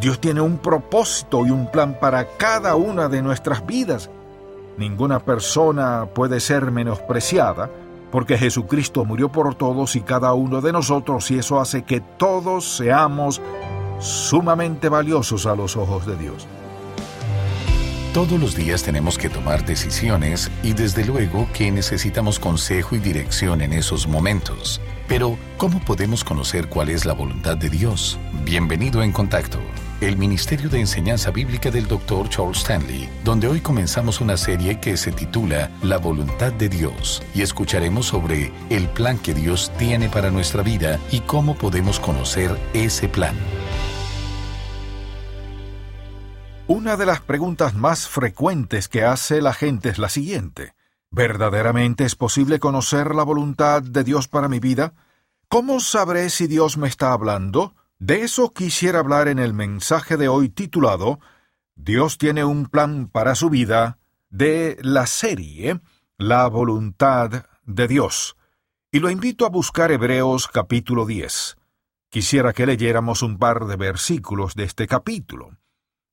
Dios tiene un propósito y un plan para cada una de nuestras vidas. Ninguna persona puede ser menospreciada porque Jesucristo murió por todos y cada uno de nosotros y eso hace que todos seamos sumamente valiosos a los ojos de Dios. Todos los días tenemos que tomar decisiones y desde luego que necesitamos consejo y dirección en esos momentos. Pero, ¿cómo podemos conocer cuál es la voluntad de Dios? Bienvenido en contacto el Ministerio de Enseñanza Bíblica del Dr. Charles Stanley, donde hoy comenzamos una serie que se titula La voluntad de Dios y escucharemos sobre el plan que Dios tiene para nuestra vida y cómo podemos conocer ese plan. Una de las preguntas más frecuentes que hace la gente es la siguiente. ¿Verdaderamente es posible conocer la voluntad de Dios para mi vida? ¿Cómo sabré si Dios me está hablando? De eso quisiera hablar en el mensaje de hoy titulado Dios tiene un plan para su vida de la serie La voluntad de Dios. Y lo invito a buscar Hebreos capítulo 10. Quisiera que leyéramos un par de versículos de este capítulo.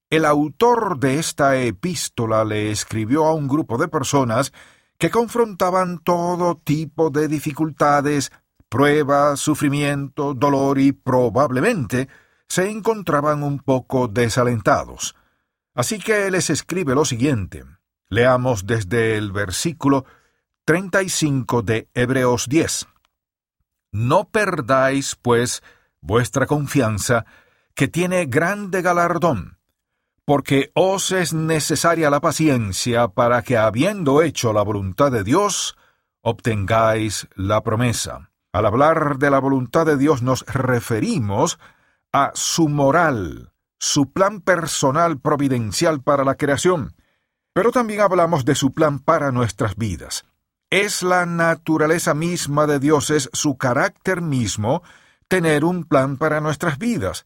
El autor de esta epístola le escribió a un grupo de personas que confrontaban todo tipo de dificultades prueba, sufrimiento, dolor y probablemente se encontraban un poco desalentados. Así que les escribe lo siguiente. Leamos desde el versículo 35 de Hebreos 10. No perdáis, pues, vuestra confianza, que tiene grande galardón, porque os es necesaria la paciencia para que, habiendo hecho la voluntad de Dios, obtengáis la promesa. Al hablar de la voluntad de Dios nos referimos a su moral, su plan personal providencial para la creación, pero también hablamos de su plan para nuestras vidas. Es la naturaleza misma de Dios, es su carácter mismo tener un plan para nuestras vidas.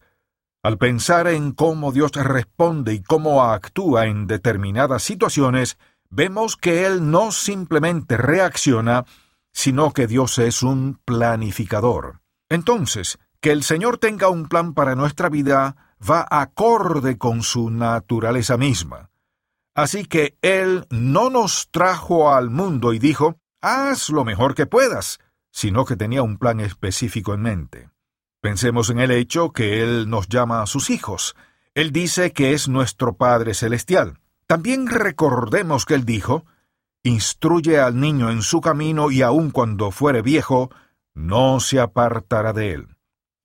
Al pensar en cómo Dios responde y cómo actúa en determinadas situaciones, vemos que Él no simplemente reacciona, sino que Dios es un planificador. Entonces, que el Señor tenga un plan para nuestra vida va acorde con su naturaleza misma. Así que Él no nos trajo al mundo y dijo, haz lo mejor que puedas, sino que tenía un plan específico en mente. Pensemos en el hecho que Él nos llama a sus hijos. Él dice que es nuestro Padre Celestial. También recordemos que Él dijo, instruye al niño en su camino y aun cuando fuere viejo, no se apartará de él.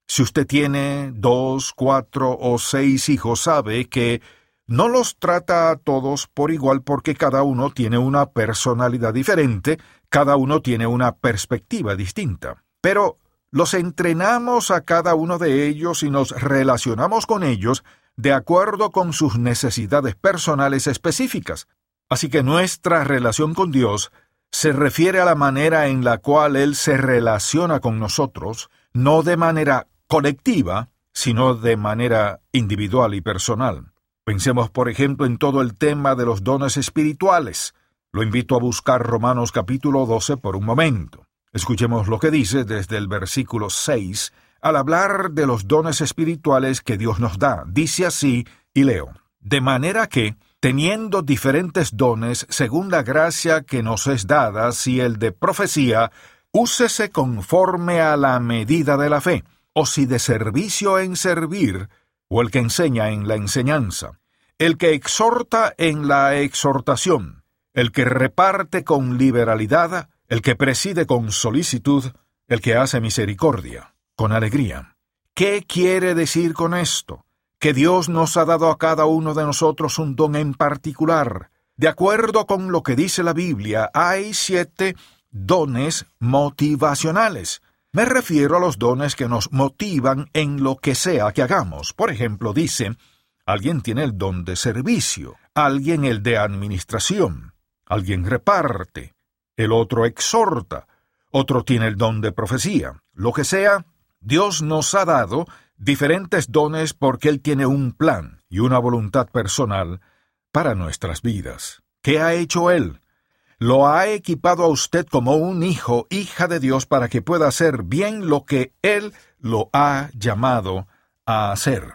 Si usted tiene dos, cuatro o seis hijos, sabe que no los trata a todos por igual porque cada uno tiene una personalidad diferente, cada uno tiene una perspectiva distinta. Pero los entrenamos a cada uno de ellos y nos relacionamos con ellos de acuerdo con sus necesidades personales específicas. Así que nuestra relación con Dios se refiere a la manera en la cual Él se relaciona con nosotros, no de manera colectiva, sino de manera individual y personal. Pensemos, por ejemplo, en todo el tema de los dones espirituales. Lo invito a buscar Romanos capítulo 12 por un momento. Escuchemos lo que dice desde el versículo 6 al hablar de los dones espirituales que Dios nos da. Dice así, y leo, de manera que, teniendo diferentes dones según la gracia que nos es dada, si el de profecía, úsese conforme a la medida de la fe, o si de servicio en servir, o el que enseña en la enseñanza, el que exhorta en la exhortación, el que reparte con liberalidad, el que preside con solicitud, el que hace misericordia, con alegría. ¿Qué quiere decir con esto? Que Dios nos ha dado a cada uno de nosotros un don en particular. De acuerdo con lo que dice la Biblia, hay siete dones motivacionales. Me refiero a los dones que nos motivan en lo que sea que hagamos. Por ejemplo, dice, alguien tiene el don de servicio, alguien el de administración, alguien reparte, el otro exhorta, otro tiene el don de profecía. Lo que sea, Dios nos ha dado diferentes dones porque Él tiene un plan y una voluntad personal para nuestras vidas. ¿Qué ha hecho Él? Lo ha equipado a usted como un hijo, hija de Dios, para que pueda hacer bien lo que Él lo ha llamado a hacer.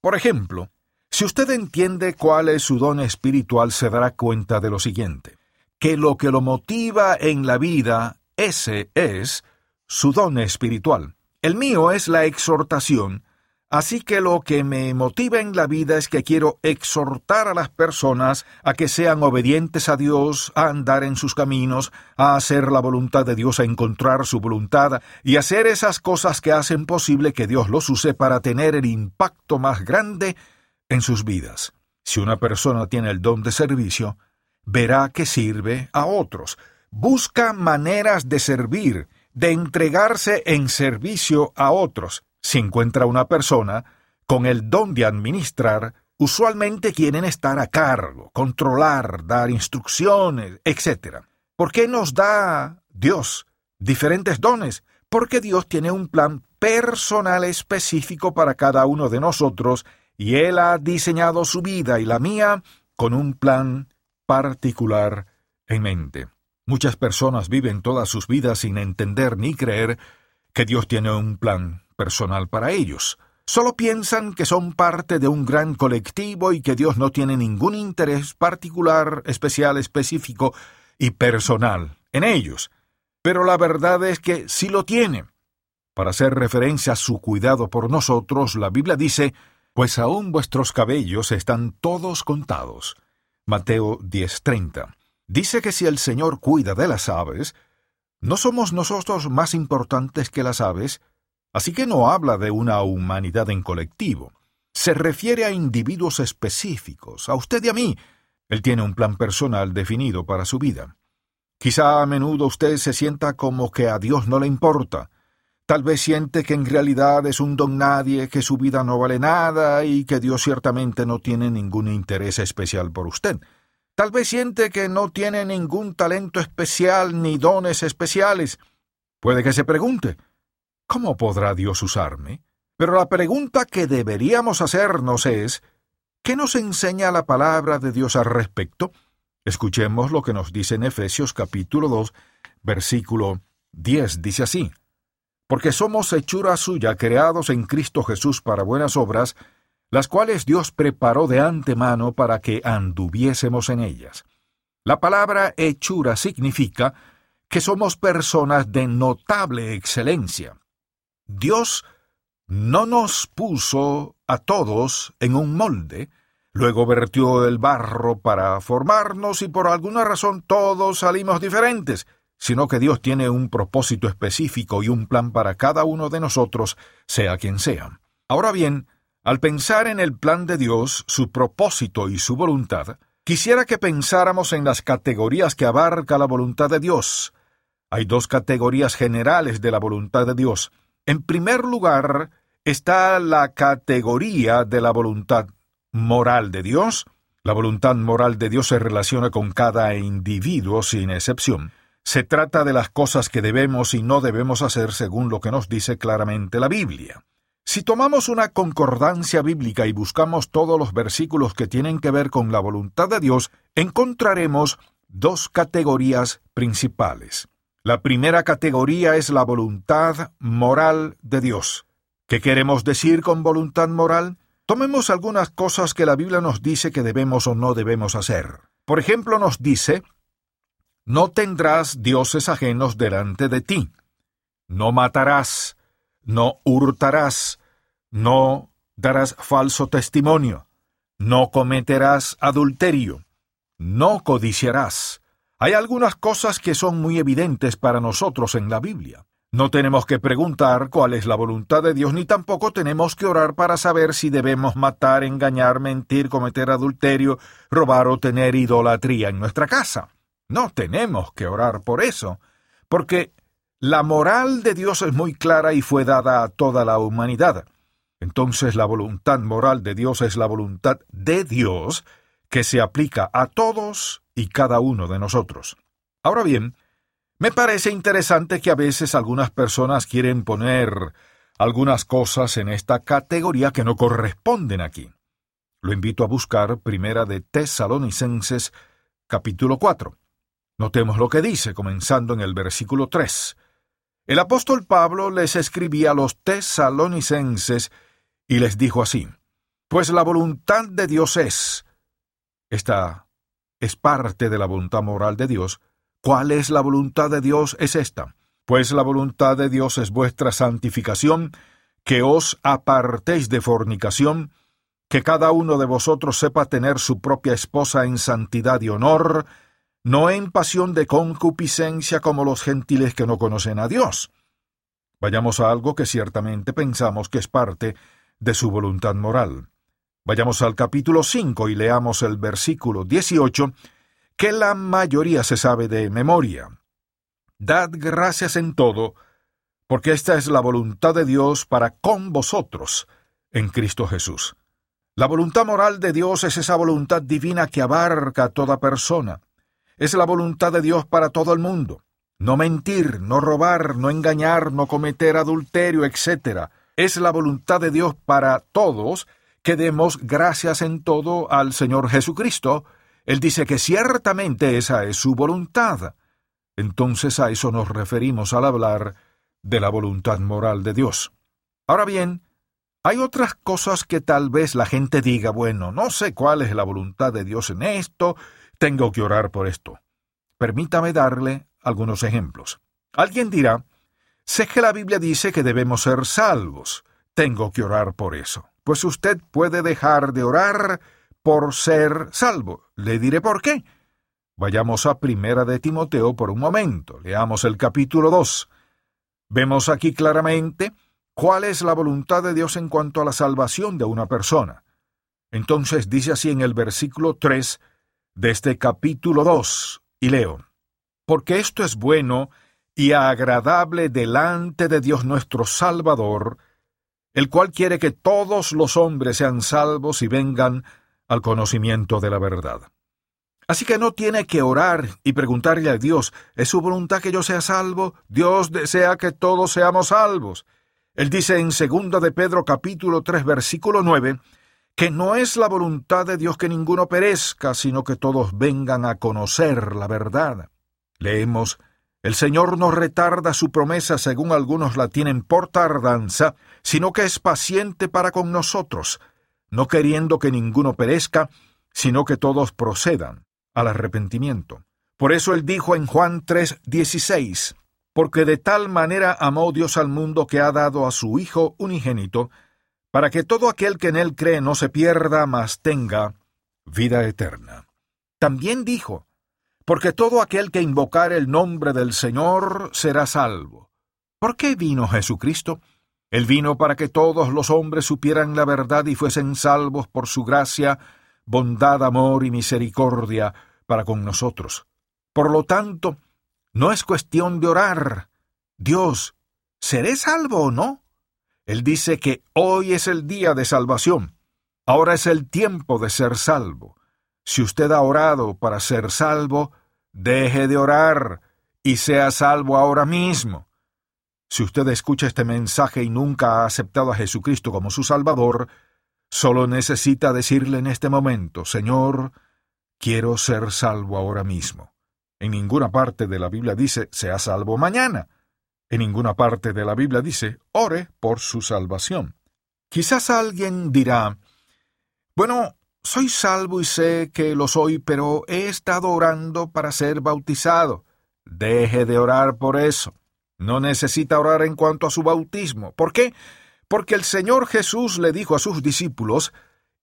Por ejemplo, si usted entiende cuál es su don espiritual, se dará cuenta de lo siguiente, que lo que lo motiva en la vida, ese es su don espiritual. El mío es la exhortación, Así que lo que me motiva en la vida es que quiero exhortar a las personas a que sean obedientes a Dios, a andar en sus caminos, a hacer la voluntad de Dios, a encontrar su voluntad y hacer esas cosas que hacen posible que Dios los use para tener el impacto más grande en sus vidas. Si una persona tiene el don de servicio, verá que sirve a otros, busca maneras de servir, de entregarse en servicio a otros, si encuentra una persona con el don de administrar, usualmente quieren estar a cargo, controlar, dar instrucciones, etc. ¿Por qué nos da Dios diferentes dones? Porque Dios tiene un plan personal específico para cada uno de nosotros y Él ha diseñado su vida y la mía con un plan particular en mente. Muchas personas viven todas sus vidas sin entender ni creer que Dios tiene un plan personal para ellos. Solo piensan que son parte de un gran colectivo y que Dios no tiene ningún interés particular, especial, específico y personal en ellos. Pero la verdad es que sí lo tiene. Para hacer referencia a su cuidado por nosotros, la Biblia dice, Pues aún vuestros cabellos están todos contados. Mateo 10:30. Dice que si el Señor cuida de las aves, ¿no somos nosotros más importantes que las aves? Así que no habla de una humanidad en colectivo. Se refiere a individuos específicos, a usted y a mí. Él tiene un plan personal definido para su vida. Quizá a menudo usted se sienta como que a Dios no le importa. Tal vez siente que en realidad es un don nadie, que su vida no vale nada y que Dios ciertamente no tiene ningún interés especial por usted. Tal vez siente que no tiene ningún talento especial ni dones especiales. Puede que se pregunte, ¿Cómo podrá Dios usarme? Pero la pregunta que deberíamos hacernos es, ¿qué nos enseña la palabra de Dios al respecto? Escuchemos lo que nos dice en Efesios capítulo 2, versículo 10. Dice así, Porque somos hechura suya, creados en Cristo Jesús para buenas obras, las cuales Dios preparó de antemano para que anduviésemos en ellas. La palabra hechura significa que somos personas de notable excelencia. Dios no nos puso a todos en un molde, luego vertió el barro para formarnos y por alguna razón todos salimos diferentes, sino que Dios tiene un propósito específico y un plan para cada uno de nosotros, sea quien sea. Ahora bien, al pensar en el plan de Dios, su propósito y su voluntad, quisiera que pensáramos en las categorías que abarca la voluntad de Dios. Hay dos categorías generales de la voluntad de Dios. En primer lugar está la categoría de la voluntad moral de Dios. La voluntad moral de Dios se relaciona con cada individuo sin excepción. Se trata de las cosas que debemos y no debemos hacer según lo que nos dice claramente la Biblia. Si tomamos una concordancia bíblica y buscamos todos los versículos que tienen que ver con la voluntad de Dios, encontraremos dos categorías principales. La primera categoría es la voluntad moral de Dios. ¿Qué queremos decir con voluntad moral? Tomemos algunas cosas que la Biblia nos dice que debemos o no debemos hacer. Por ejemplo, nos dice, no tendrás dioses ajenos delante de ti, no matarás, no hurtarás, no darás falso testimonio, no cometerás adulterio, no codiciarás, hay algunas cosas que son muy evidentes para nosotros en la Biblia. No tenemos que preguntar cuál es la voluntad de Dios, ni tampoco tenemos que orar para saber si debemos matar, engañar, mentir, cometer adulterio, robar o tener idolatría en nuestra casa. No tenemos que orar por eso, porque la moral de Dios es muy clara y fue dada a toda la humanidad. Entonces la voluntad moral de Dios es la voluntad de Dios que se aplica a todos y cada uno de nosotros. Ahora bien, me parece interesante que a veces algunas personas quieren poner algunas cosas en esta categoría que no corresponden aquí. Lo invito a buscar Primera de Tesalonicenses capítulo 4. Notemos lo que dice, comenzando en el versículo 3. El apóstol Pablo les escribía a los tesalonicenses y les dijo así, Pues la voluntad de Dios es. Esta es parte de la voluntad moral de Dios. ¿Cuál es la voluntad de Dios? Es esta. Pues la voluntad de Dios es vuestra santificación, que os apartéis de fornicación, que cada uno de vosotros sepa tener su propia esposa en santidad y honor, no en pasión de concupiscencia como los gentiles que no conocen a Dios. Vayamos a algo que ciertamente pensamos que es parte de su voluntad moral. Vayamos al capítulo 5 y leamos el versículo 18, que la mayoría se sabe de memoria. Dad gracias en todo, porque esta es la voluntad de Dios para con vosotros, en Cristo Jesús. La voluntad moral de Dios es esa voluntad divina que abarca a toda persona. Es la voluntad de Dios para todo el mundo. No mentir, no robar, no engañar, no cometer adulterio, etc. Es la voluntad de Dios para todos que demos gracias en todo al Señor Jesucristo. Él dice que ciertamente esa es su voluntad. Entonces a eso nos referimos al hablar de la voluntad moral de Dios. Ahora bien, hay otras cosas que tal vez la gente diga, bueno, no sé cuál es la voluntad de Dios en esto, tengo que orar por esto. Permítame darle algunos ejemplos. Alguien dirá, sé que la Biblia dice que debemos ser salvos, tengo que orar por eso. Pues usted puede dejar de orar por ser salvo. Le diré por qué. Vayamos a Primera de Timoteo por un momento. Leamos el capítulo 2. Vemos aquí claramente ¿Cuál es la voluntad de Dios en cuanto a la salvación de una persona? Entonces dice así en el versículo 3 de este capítulo 2, y leo, Porque esto es bueno y agradable delante de Dios nuestro Salvador, el cual quiere que todos los hombres sean salvos y vengan al conocimiento de la verdad. Así que no tiene que orar y preguntarle a Dios, ¿es su voluntad que yo sea salvo? Dios desea que todos seamos salvos. Él dice en segunda de Pedro capítulo 3 versículo 9 que no es la voluntad de Dios que ninguno perezca, sino que todos vengan a conocer la verdad. Leemos el Señor no retarda su promesa según algunos la tienen por tardanza, sino que es paciente para con nosotros, no queriendo que ninguno perezca, sino que todos procedan al arrepentimiento. Por eso él dijo en Juan 3, 16, porque de tal manera amó Dios al mundo que ha dado a su Hijo unigénito, para que todo aquel que en él cree no se pierda, mas tenga vida eterna. También dijo, porque todo aquel que invocar el nombre del Señor será salvo. ¿Por qué vino Jesucristo? Él vino para que todos los hombres supieran la verdad y fuesen salvos por su gracia, bondad, amor y misericordia para con nosotros. Por lo tanto, no es cuestión de orar. Dios, ¿seré salvo o no? Él dice que hoy es el día de salvación. Ahora es el tiempo de ser salvo. Si usted ha orado para ser salvo, deje de orar y sea salvo ahora mismo. Si usted escucha este mensaje y nunca ha aceptado a Jesucristo como su Salvador, solo necesita decirle en este momento, Señor, quiero ser salvo ahora mismo. En ninguna parte de la Biblia dice sea salvo mañana. En ninguna parte de la Biblia dice ore por su salvación. Quizás alguien dirá, bueno, soy salvo y sé que lo soy, pero he estado orando para ser bautizado. Deje de orar por eso. No necesita orar en cuanto a su bautismo. ¿Por qué? Porque el Señor Jesús le dijo a sus discípulos,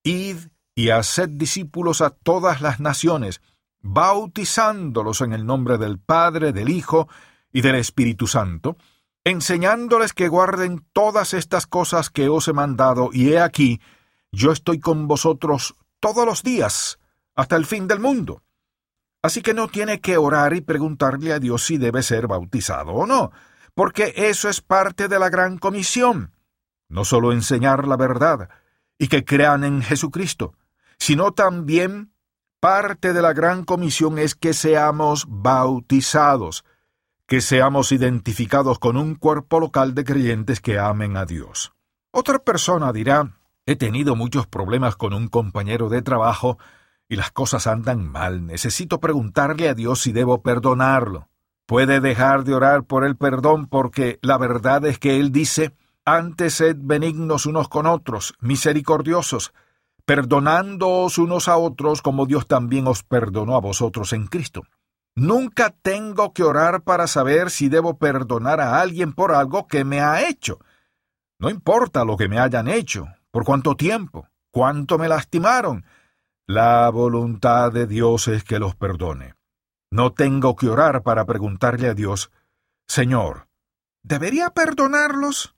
Id y haced discípulos a todas las naciones, bautizándolos en el nombre del Padre, del Hijo y del Espíritu Santo, enseñándoles que guarden todas estas cosas que os he mandado, y he aquí, yo estoy con vosotros todos los días, hasta el fin del mundo. Así que no tiene que orar y preguntarle a Dios si debe ser bautizado o no, porque eso es parte de la gran comisión. No solo enseñar la verdad y que crean en Jesucristo, sino también Parte de la gran comisión es que seamos bautizados, que seamos identificados con un cuerpo local de creyentes que amen a Dios. Otra persona dirá, he tenido muchos problemas con un compañero de trabajo y las cosas andan mal, necesito preguntarle a Dios si debo perdonarlo. Puede dejar de orar por el perdón porque la verdad es que Él dice, antes sed benignos unos con otros, misericordiosos, perdonándoos unos a otros como Dios también os perdonó a vosotros en Cristo. Nunca tengo que orar para saber si debo perdonar a alguien por algo que me ha hecho. No importa lo que me hayan hecho, por cuánto tiempo, cuánto me lastimaron. La voluntad de Dios es que los perdone. No tengo que orar para preguntarle a Dios, Señor, ¿debería perdonarlos?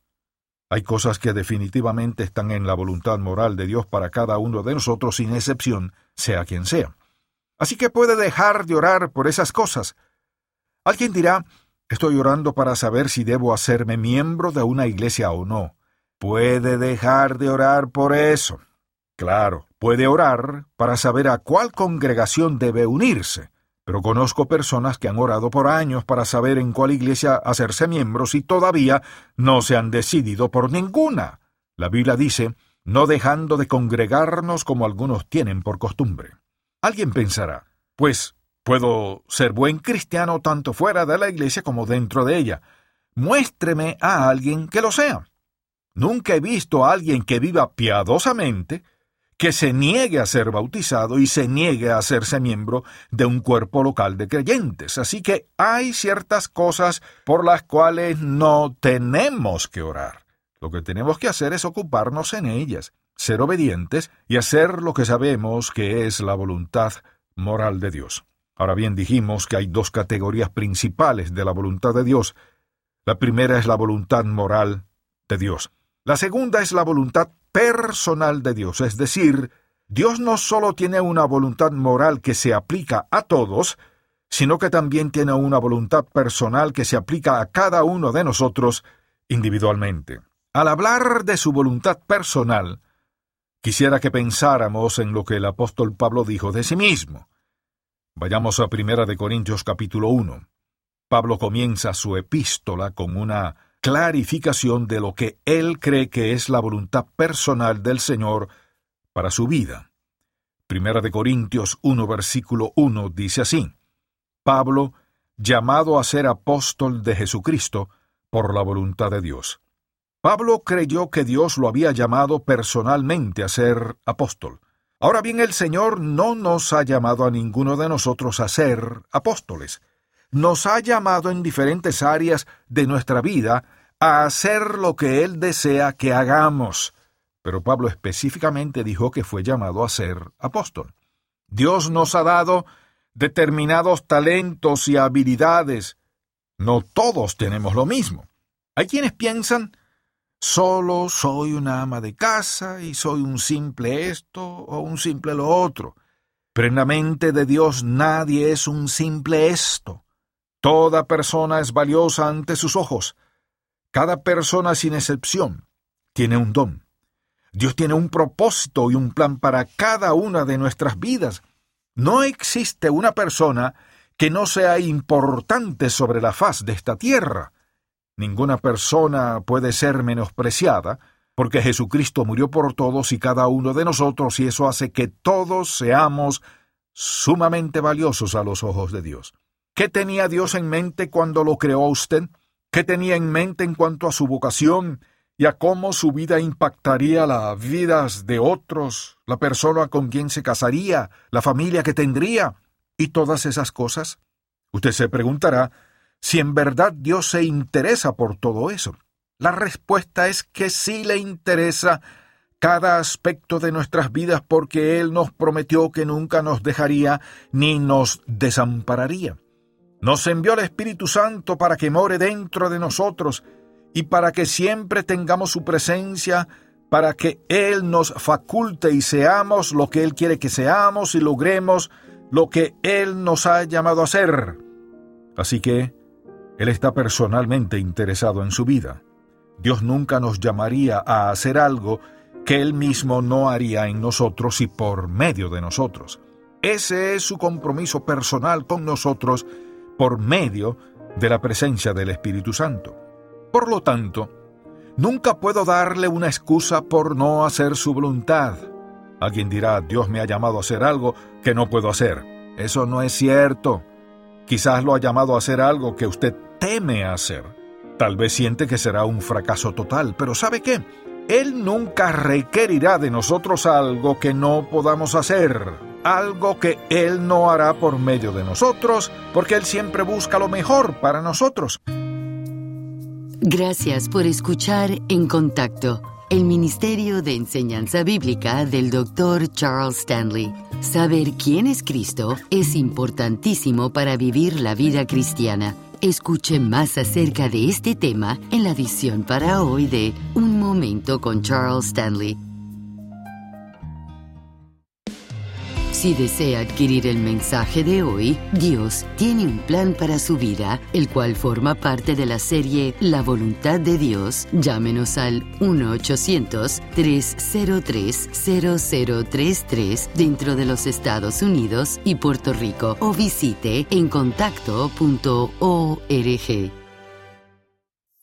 Hay cosas que definitivamente están en la voluntad moral de Dios para cada uno de nosotros sin excepción, sea quien sea. Así que puede dejar de orar por esas cosas. Alguien dirá, estoy orando para saber si debo hacerme miembro de una iglesia o no. Puede dejar de orar por eso. Claro, puede orar para saber a cuál congregación debe unirse, pero conozco personas que han orado por años para saber en cuál iglesia hacerse miembros y todavía no se han decidido por ninguna. La Biblia dice, no dejando de congregarnos como algunos tienen por costumbre. Alguien pensará, pues puedo ser buen cristiano tanto fuera de la iglesia como dentro de ella. Muéstreme a alguien que lo sea. Nunca he visto a alguien que viva piadosamente, que se niegue a ser bautizado y se niegue a hacerse miembro de un cuerpo local de creyentes. Así que hay ciertas cosas por las cuales no tenemos que orar. Lo que tenemos que hacer es ocuparnos en ellas ser obedientes y hacer lo que sabemos que es la voluntad moral de Dios. Ahora bien, dijimos que hay dos categorías principales de la voluntad de Dios. La primera es la voluntad moral de Dios. La segunda es la voluntad personal de Dios, es decir, Dios no solo tiene una voluntad moral que se aplica a todos, sino que también tiene una voluntad personal que se aplica a cada uno de nosotros individualmente. Al hablar de su voluntad personal, Quisiera que pensáramos en lo que el apóstol Pablo dijo de sí mismo. Vayamos a Primera de Corintios capítulo 1. Pablo comienza su epístola con una clarificación de lo que él cree que es la voluntad personal del Señor para su vida. Primera de Corintios 1 versículo 1 dice así: Pablo, llamado a ser apóstol de Jesucristo por la voluntad de Dios. Pablo creyó que Dios lo había llamado personalmente a ser apóstol. Ahora bien, el Señor no nos ha llamado a ninguno de nosotros a ser apóstoles. Nos ha llamado en diferentes áreas de nuestra vida a hacer lo que Él desea que hagamos. Pero Pablo específicamente dijo que fue llamado a ser apóstol. Dios nos ha dado determinados talentos y habilidades. No todos tenemos lo mismo. Hay quienes piensan Solo soy una ama de casa y soy un simple esto o un simple lo otro. Pero en la mente de Dios nadie es un simple esto. Toda persona es valiosa ante sus ojos. Cada persona sin excepción tiene un don. Dios tiene un propósito y un plan para cada una de nuestras vidas. No existe una persona que no sea importante sobre la faz de esta tierra. Ninguna persona puede ser menospreciada, porque Jesucristo murió por todos y cada uno de nosotros, y eso hace que todos seamos sumamente valiosos a los ojos de Dios. ¿Qué tenía Dios en mente cuando lo creó a usted? ¿Qué tenía en mente en cuanto a su vocación y a cómo su vida impactaría las vidas de otros, la persona con quien se casaría, la familia que tendría y todas esas cosas? Usted se preguntará, si en verdad Dios se interesa por todo eso. La respuesta es que sí le interesa cada aspecto de nuestras vidas porque Él nos prometió que nunca nos dejaría ni nos desampararía. Nos envió el Espíritu Santo para que more dentro de nosotros y para que siempre tengamos su presencia, para que Él nos faculte y seamos lo que Él quiere que seamos y logremos lo que Él nos ha llamado a ser. Así que, él está personalmente interesado en su vida. Dios nunca nos llamaría a hacer algo que Él mismo no haría en nosotros y por medio de nosotros. Ese es su compromiso personal con nosotros por medio de la presencia del Espíritu Santo. Por lo tanto, nunca puedo darle una excusa por no hacer su voluntad. Alguien dirá, Dios me ha llamado a hacer algo que no puedo hacer. Eso no es cierto. Quizás lo ha llamado a hacer algo que usted teme hacer. Tal vez siente que será un fracaso total, pero ¿sabe qué? Él nunca requerirá de nosotros algo que no podamos hacer, algo que Él no hará por medio de nosotros, porque Él siempre busca lo mejor para nosotros. Gracias por escuchar En Contacto, el Ministerio de Enseñanza Bíblica del Dr. Charles Stanley. Saber quién es Cristo es importantísimo para vivir la vida cristiana. Escuche más acerca de este tema en la edición para hoy de Un Momento con Charles Stanley. Si desea adquirir el mensaje de hoy, Dios tiene un plan para su vida, el cual forma parte de la serie La voluntad de Dios. Llámenos al 1-800-303-0033 dentro de los Estados Unidos y Puerto Rico o visite encontacto.org.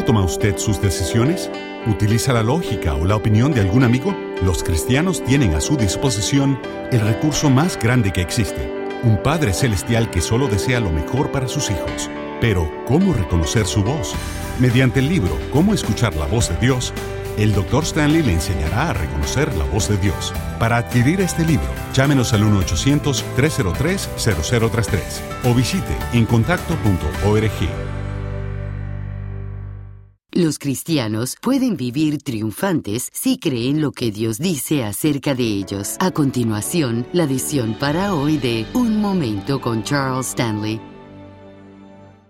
¿Cómo toma usted sus decisiones? ¿Utiliza la lógica o la opinión de algún amigo? Los cristianos tienen a su disposición el recurso más grande que existe, un Padre Celestial que solo desea lo mejor para sus hijos. Pero, ¿cómo reconocer su voz? Mediante el libro Cómo escuchar la voz de Dios, el Dr. Stanley le enseñará a reconocer la voz de Dios. Para adquirir este libro, llámenos al 1-800-303-0033 o visite encontacto.org. Los cristianos pueden vivir triunfantes si creen lo que Dios dice acerca de ellos. A continuación, la edición para hoy de Un Momento con Charles Stanley.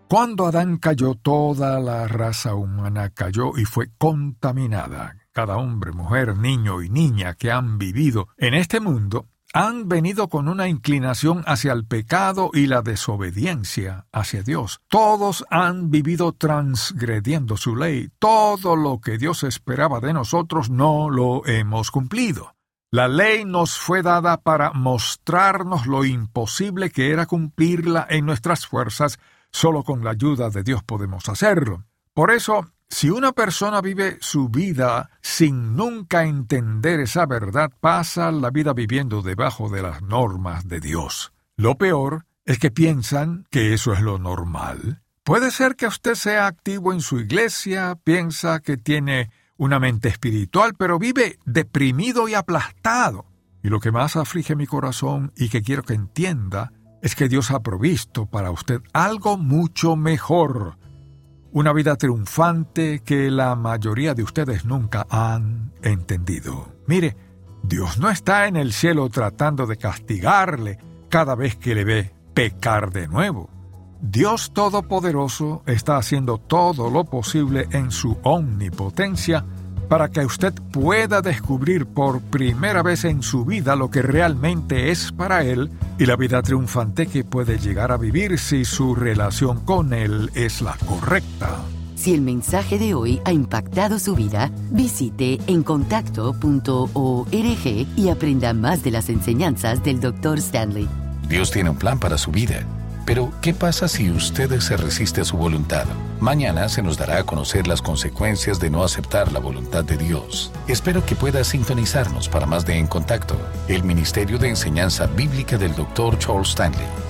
Cuando Adán cayó, toda la raza humana cayó y fue contaminada. Cada hombre, mujer, niño y niña que han vivido en este mundo han venido con una inclinación hacia el pecado y la desobediencia hacia Dios. Todos han vivido transgrediendo su ley. Todo lo que Dios esperaba de nosotros no lo hemos cumplido. La ley nos fue dada para mostrarnos lo imposible que era cumplirla en nuestras fuerzas. Solo con la ayuda de Dios podemos hacerlo. Por eso si una persona vive su vida sin nunca entender esa verdad, pasa la vida viviendo debajo de las normas de Dios. Lo peor es que piensan que eso es lo normal. Puede ser que usted sea activo en su iglesia, piensa que tiene una mente espiritual, pero vive deprimido y aplastado. Y lo que más aflige mi corazón y que quiero que entienda es que Dios ha provisto para usted algo mucho mejor una vida triunfante que la mayoría de ustedes nunca han entendido. Mire, Dios no está en el cielo tratando de castigarle cada vez que le ve pecar de nuevo. Dios Todopoderoso está haciendo todo lo posible en su omnipotencia para que usted pueda descubrir por primera vez en su vida lo que realmente es para Él y la vida triunfante que puede llegar a vivir si su relación con Él es la correcta. Si el mensaje de hoy ha impactado su vida, visite encontacto.org y aprenda más de las enseñanzas del Dr. Stanley. Dios tiene un plan para su vida pero, ¿qué pasa si usted se resiste a su voluntad? Mañana se nos dará a conocer las consecuencias de no aceptar la voluntad de Dios. Espero que pueda sintonizarnos para más de En Contacto, el Ministerio de Enseñanza Bíblica del Dr. Charles Stanley.